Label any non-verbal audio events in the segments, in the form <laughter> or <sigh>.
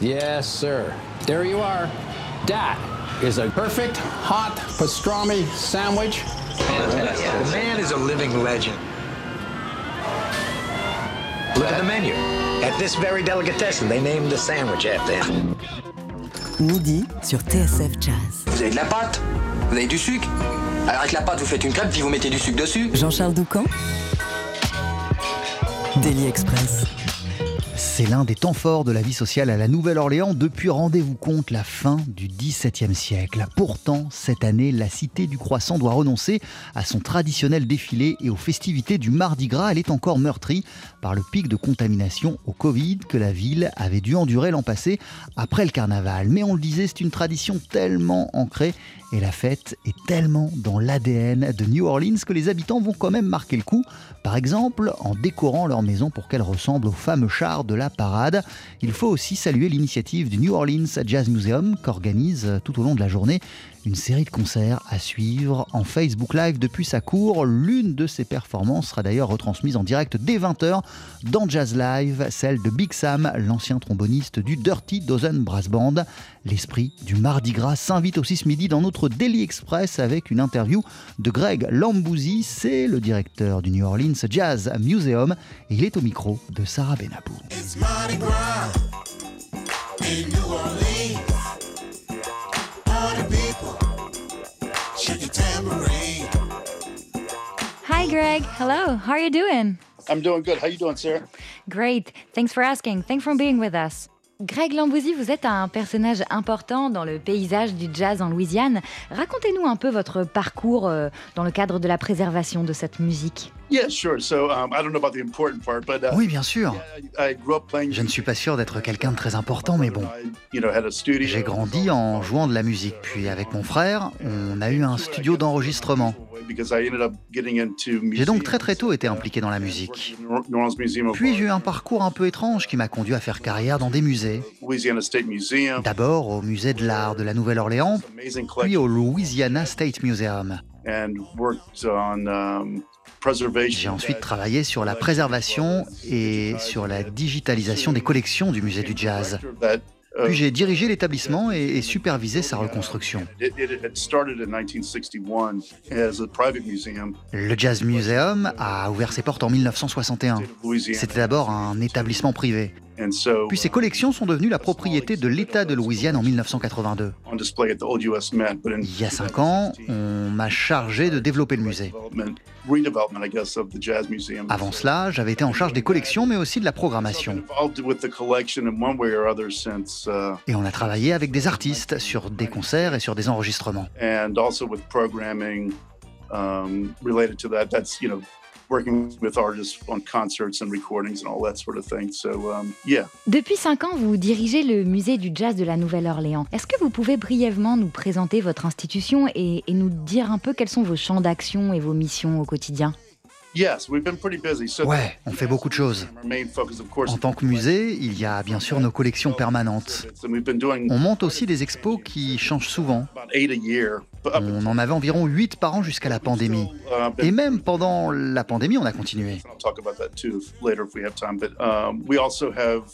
Yes, sir. There you are. That is a perfect hot pastrami sandwich. The man is a living legend. Look at the menu. At this very delicatessen, they named the sandwich after him. Midi sur TSF Jazz. Vous avez de la pâte Vous avez du sucre Alors avec la pâte, vous faites une crêpe, puis vous mettez du sucre dessus. Jean-Charles Doucan Daily Express. C'est l'un des temps forts de la vie sociale à la Nouvelle-Orléans depuis, rendez-vous compte, la fin du XVIIe siècle. Pourtant, cette année, la cité du croissant doit renoncer à son traditionnel défilé et aux festivités du Mardi Gras. Elle est encore meurtrie par le pic de contamination au Covid que la ville avait dû endurer l'an passé après le carnaval. Mais on le disait, c'est une tradition tellement ancrée et la fête est tellement dans l'ADN de New Orleans que les habitants vont quand même marquer le coup. Par exemple, en décorant leur maison pour qu'elle ressemble au fameux char de la parade. Il faut aussi saluer l'initiative du New Orleans Jazz Museum qu'organise tout au long de la journée une série de concerts à suivre en Facebook Live depuis sa cour. L'une de ces performances sera d'ailleurs retransmise en direct dès 20h dans Jazz Live, celle de Big Sam, l'ancien tromboniste du Dirty Dozen Brass Band. L'esprit du Mardi Gras s'invite aussi ce midi dans notre Daily Express avec une interview de Greg Lambouzy, c'est le directeur du New Orleans Jazz Museum et il est au micro de Sarah Benabou. Hi, Greg. Hello. How are you doing? I'm doing good. How you doing, Sarah? Great. Thanks for asking. Thanks for being with us. Greg Lambouzy, vous êtes un personnage important dans le paysage du jazz en Louisiane. Racontez-nous un peu votre parcours euh, dans le cadre de la préservation de cette musique. Yeah, sure. So um, I don't know about the important part, but uh, Oui, bien sûr. I grew up playing. Je ne suis pas sûr d'être quelqu'un de très important, mais bon. I, you know, had a studio. J'ai grandi en jouant de la musique, puis avec mon frère, on a eu un studio d'enregistrement. Because I ended up getting into J'ai donc très très tôt été impliqué dans la musique. Puis j'ai eu un parcours un peu étrange qui m'a conduit à faire carrière dans des musées. Louisiana State Museum. D'abord au musée de l'art de la Nouvelle-Orléans, puis au Louisiana State Museum. Um. J'ai ensuite travaillé sur la préservation et sur la digitalisation des collections du musée du jazz. That, uh, Puis j'ai dirigé l'établissement et, et supervisé sa reconstruction. It, it had started in 1961 as a private museum Le Jazz Museum a ouvert ses portes en 1961. of Louisiana. C'était d'abord un établissement privé. Puis ces collections sont devenues la propriété de l'État de Louisiane en 1982. on display at the old US Met, but in Il y a cinq ans, on m'a chargé de développer le musée. Avant cela, j'avais été en charge des collections, mais aussi de la programmation. uh, Et on a travaillé avec des artistes sur des concerts et sur des enregistrements. And also with programming related to that. That's you know working with artists on concerts and recordings and all that sort of thing. So um, yeah, Depuis cinq ans, vous dirigez le musée du jazz de la Nouvelle-Orléans. Est-ce que vous pouvez brièvement nous présenter votre institution et, et nous dire un peu quels sont vos champs d'action et vos missions au quotidien? Yes, we've been pretty busy. So Ouais, on fait beaucoup de choses. En tant que musée, il y a bien sûr nos collections permanentes. On monte aussi des expos qui changent souvent. On en avait environ 8 par an jusqu'à la pandémie. uh, Et même pendant la pandémie, on a continué. Um,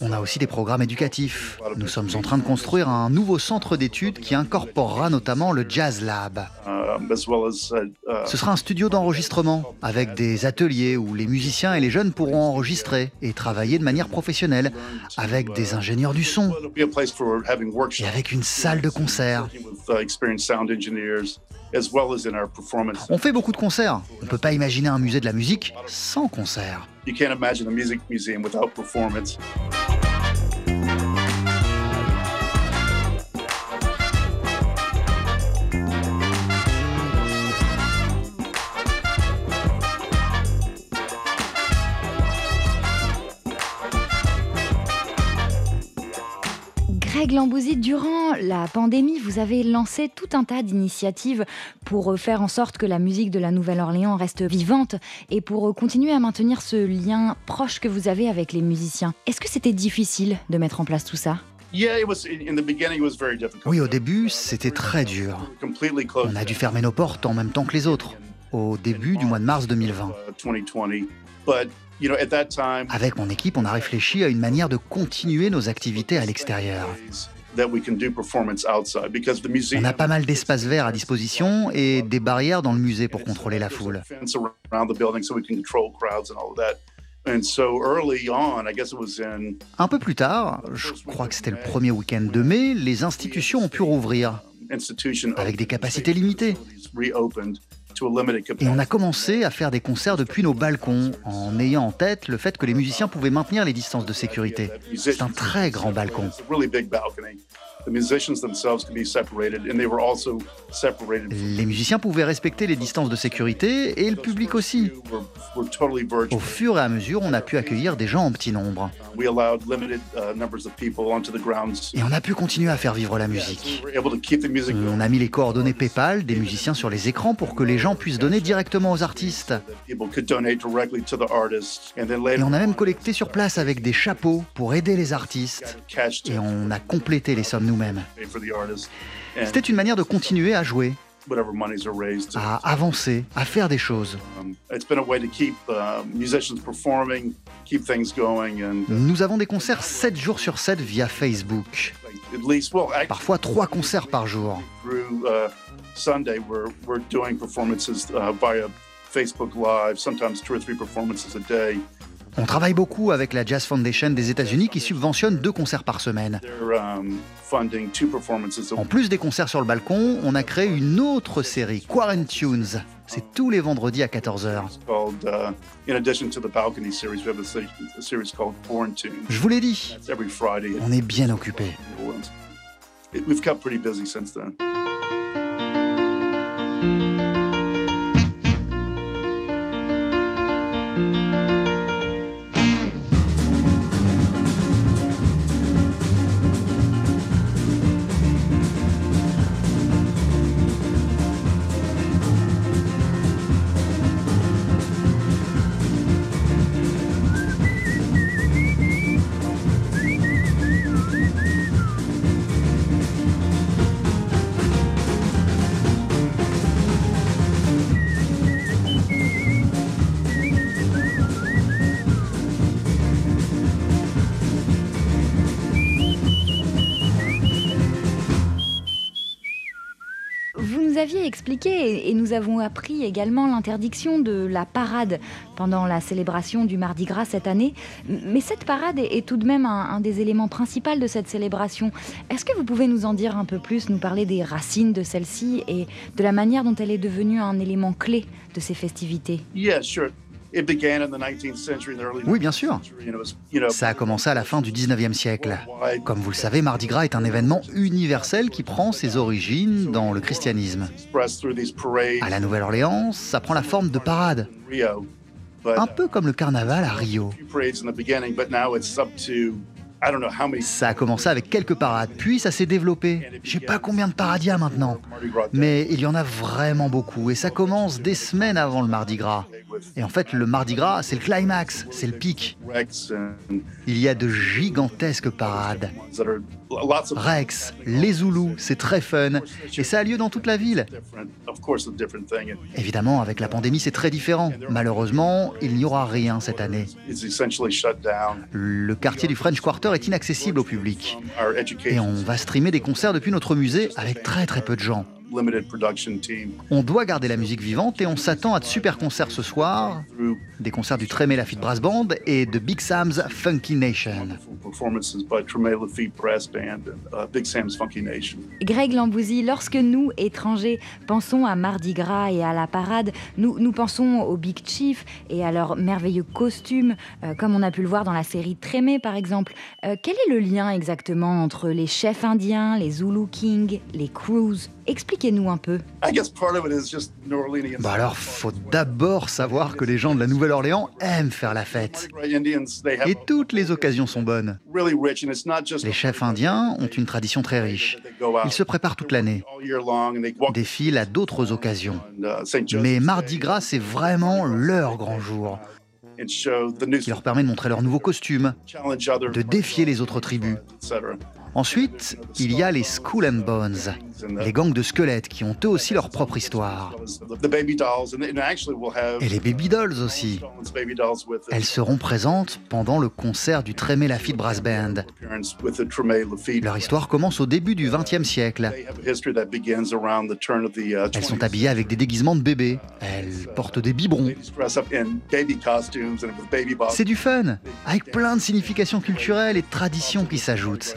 On a aussi des programmes éducatifs. Nous sommes en train de construire un nouveau centre d'études qui incorporera notamment le Jazz Lab. um, uh, uh, Ce sera un studio d'enregistrement avec des ateliers où les musiciens et les jeunes pourront enregistrer et travailler de manière professionnelle avec des ingénieurs du son et avec une salle de concert. Working with experienced sound engineers, as well as in our performance. On fait beaucoup de concerts. On ne peut pas imaginer un musée de la musique sans concert. You can't imagine a music museum without performance. Durant la pandémie, vous avez lancé tout un tas d'initiatives pour euh, faire en sorte que la musique de la Nouvelle-Orléans reste vivante et pour euh, continuer à maintenir ce lien proche que vous avez avec les musiciens. Est-ce que c'était difficile de mettre en place tout ça? Yeah, it was in the beginning. It was very difficult. Oui, au début, c'était très dur. On a dû fermer nos portes en même temps que les autres, au début du mois de mars 2020. 2020. But you know, at that time, Avec mon équipe, on a réfléchi à une manière de continuer nos activités à l'extérieur. On a pas mal d'espaces verts à disposition et des barrières dans le musée pour contrôler la foule. Un peu plus tard, je crois que c'était le premier week-end de mai, les institutions ont pu rouvrir. Avec des capacités limitées. Et on a commencé à faire des concerts depuis nos balcons, en ayant en tête le fait que les musiciens pouvaient maintenir les distances de sécurité. C'est un très grand balcon. It's a really big balcony. The musicians themselves could be separated, and they were also separated. from- Les musiciens pouvaient respecter les distances de sécurité et le public aussi. Au fur et à mesure, on a pu accueillir des gens en petit nombre. Uh, grounds. Et on a pu continuer à faire vivre la musique. On a mis les coordonnées PayPal des musiciens sur les écrans pour que les gens puissent donner directement aux artistes. Et on a même collecté sur place avec des chapeaux pour aider les artistes. Et on a complété les sommes nous-mêmes. C'était une manière de continuer à jouer, à avancer, à faire des choses. Um, it's been a way to keep uh, musicians performing, keep things going, and uh, Nous avons des concerts 7 jours sur 7 via Facebook. Parfois 3 concerts par jour. On travaille beaucoup avec la Jazz Foundation des États-Unis qui subventionne deux concerts par semaine. Um, En plus des concerts sur le balcon, on a créé une autre série, Quarantunes. C'est tous les vendredis à 14h. Called, uh. Je vous l'ai dit, on est bien occupé. we've kept pretty busy since then. Vous nous aviez expliqué et- nous avons appris également l'interdiction de la parade pendant la célébration du Mardi Gras cette année. Mais cette parade est, tout de même un, un des éléments principaux de cette célébration. Est-ce que vous pouvez nous en dire un peu plus, nous parler des racines de celle-ci et de la manière dont elle est devenue un élément clé de ces festivités? Yeah, sure. It began in the 19th century, in the early Oui, bien sûr. 19th century, and it was, you know, Ça a commencé à la fin du 19e siècle. Comme vous le savez, Mardi Gras est un événement universel qui prend ses origines dans le christianisme. parades À la Nouvelle-Orléans, ça prend la forme de parade, in Rio. But un peu comme le carnaval à Rio. parades how many. Ça a commencé avec quelques parades, puis ça s'est développé. Je sais pas combien de parades il y a maintenant, mais il y en a vraiment beaucoup et ça commence des semaines avant le Mardi Gras. Et en fait, le Mardi Gras, c'est le climax, c'est le pic. Il y a de gigantesques parades. Rex, les Zoulous, c'est très fun. Et ça a lieu dans toute la ville. Évidemment, avec la pandémie, c'est très différent. Malheureusement, il n'y aura rien cette année. Le quartier du French Quarter est inaccessible au public. Et on va streamer des concerts depuis notre musée avec très très peu de gens. Limited production team On doit garder la musique vivante et on s'attend à de super concerts ce soir, des concerts du Tremé Lafitte Brass Band et de Big Sam's Funky Nation. uh. Greg Lambouzy, lorsque nous, étrangers, pensons à Mardi Gras et à la parade, nous, nous pensons aux Big Chiefs et à leurs merveilleux costumes, euh, comme on a pu le voir dans la série Trémé par exemple. Euh, quel est le lien exactement entre les chefs indiens, les Zulu Kings, les crews Expliquez-nous un peu. I guess part of it is just New Orleans. Bah alors, faut d'abord savoir que les gens de la Nouvelle-Orléans aiment faire la fête. Et toutes les occasions sont bonnes. really rich, and it's not just Les chefs indiens ont une tradition très riche. Ils se préparent toute l'année, all year long, and they walk défilent à d'autres occasions. on uh, Mais Mardi Gras, c'est vraiment leur grand jour, qui leur permet de montrer leurs nouveaux costumes, challenge other de défier les autres tribus. Ensuite, il y a les Skull and Bones, les gangs de squelettes qui ont eux aussi leur propre histoire. Et les Baby Dolls aussi. Elles seront présentes pendant le concert du Tremé Lafitte Brass Band. Leur histoire commence au début du XXe siècle. Elles sont habillées avec des déguisements de bébés. Elles portent des biberons. C'est du fun, avec plein de significations culturelles et de traditions qui s'ajoutent.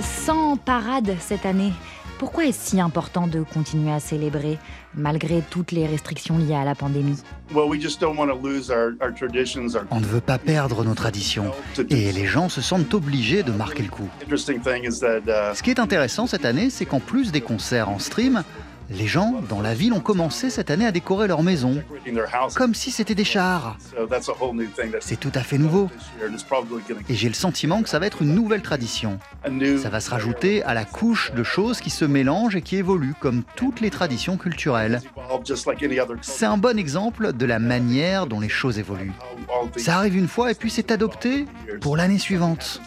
100 parades cette année. Pourquoi est-ce si important de continuer à célébrer malgré toutes les restrictions liées à la pandémie? On ne veut pas perdre nos traditions et les gens se sentent obligés de marquer le coup. Ce qui est intéressant cette année, c'est qu'en plus des concerts en stream, les gens dans la ville ont commencé cette année à décorer leur maison, comme si c'était des chars. C'est tout à fait nouveau. Et j'ai le sentiment que ça va être une nouvelle tradition. Ça va se rajouter à la couche de choses qui se mélangent et qui évoluent, comme toutes les traditions culturelles. C'est un bon exemple de la manière dont les choses évoluent. Ça arrive une fois et puis c'est adopté pour l'année suivante.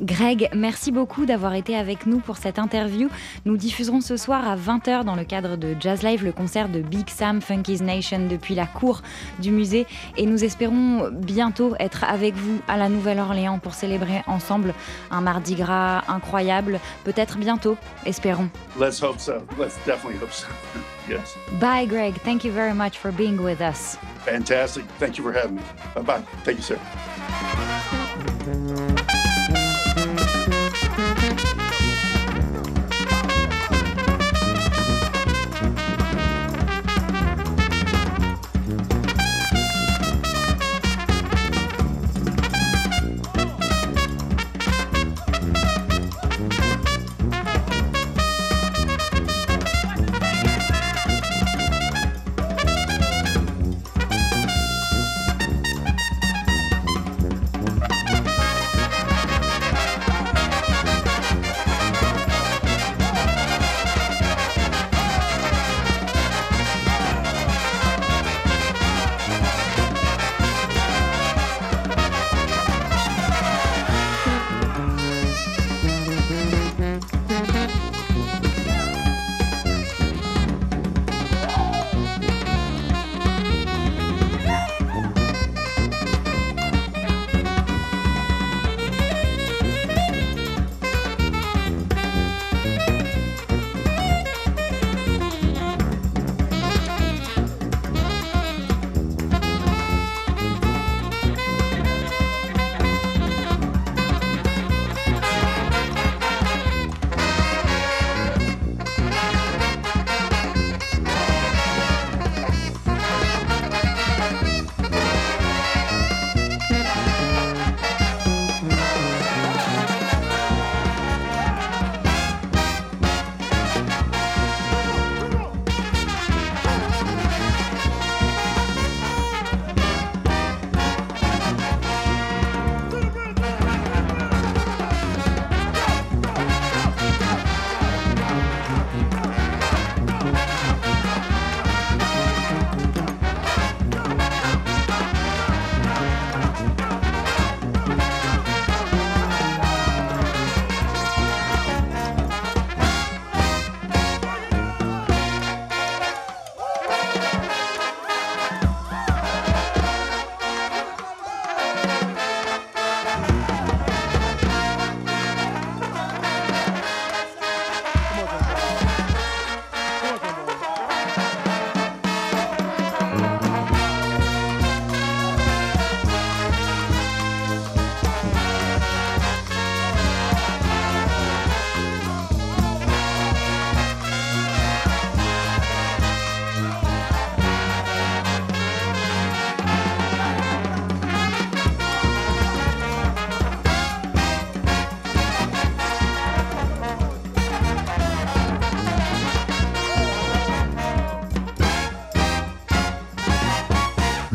Greg, merci beaucoup d'avoir été avec nous pour cette interview. Nous diffuserons ce soir à 20h dans le cadre de Jazz Live le concert de Big Sam Funky's Nation depuis la cour du musée et nous espérons bientôt être avec vous à la Nouvelle-Orléans pour célébrer ensemble un Mardi Gras incroyable, peut-être bientôt, espérons. Let's hope so. Let's definitely hope so. <laughs> yes. Bye Greg, thank you very much for being with us. Fantastic. Thank you for having me. Bye-bye. Thank you, sir.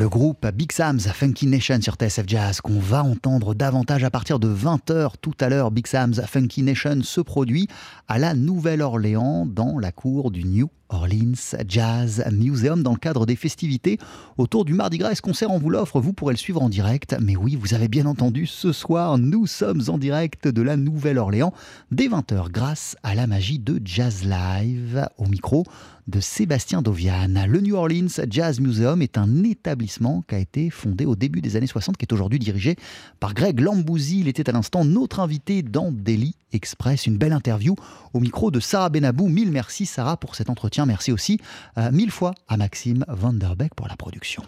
Groupe Big Sam's Funky Nation sur TSF Jazz qu'on va entendre davantage à partir de 20h tout à l'heure. Big Sam's Funky Nation se produit à la Nouvelle-Orléans dans la cour du New Orleans Jazz Museum dans le cadre des festivités autour du Mardi Gras. ce concert, on vous l'offre, vous pourrez le suivre en direct? Mais oui, vous avez bien entendu, ce soir, nous sommes en direct de la Nouvelle-Orléans dès 20h grâce à la magie de Jazz Live au micro de Sébastien Dovian. Le New Orleans Jazz Museum est un établissement qui a été fondé au début des années 60, qui est aujourd'hui dirigé par Greg Lambouzy. Il était à l'instant notre invité dans Daily Express. Une belle interview au micro de Sarah Benabou. Mille merci Sarah pour cet entretien. Merci aussi euh, mille fois à Maxime Vanderbeck pour la production.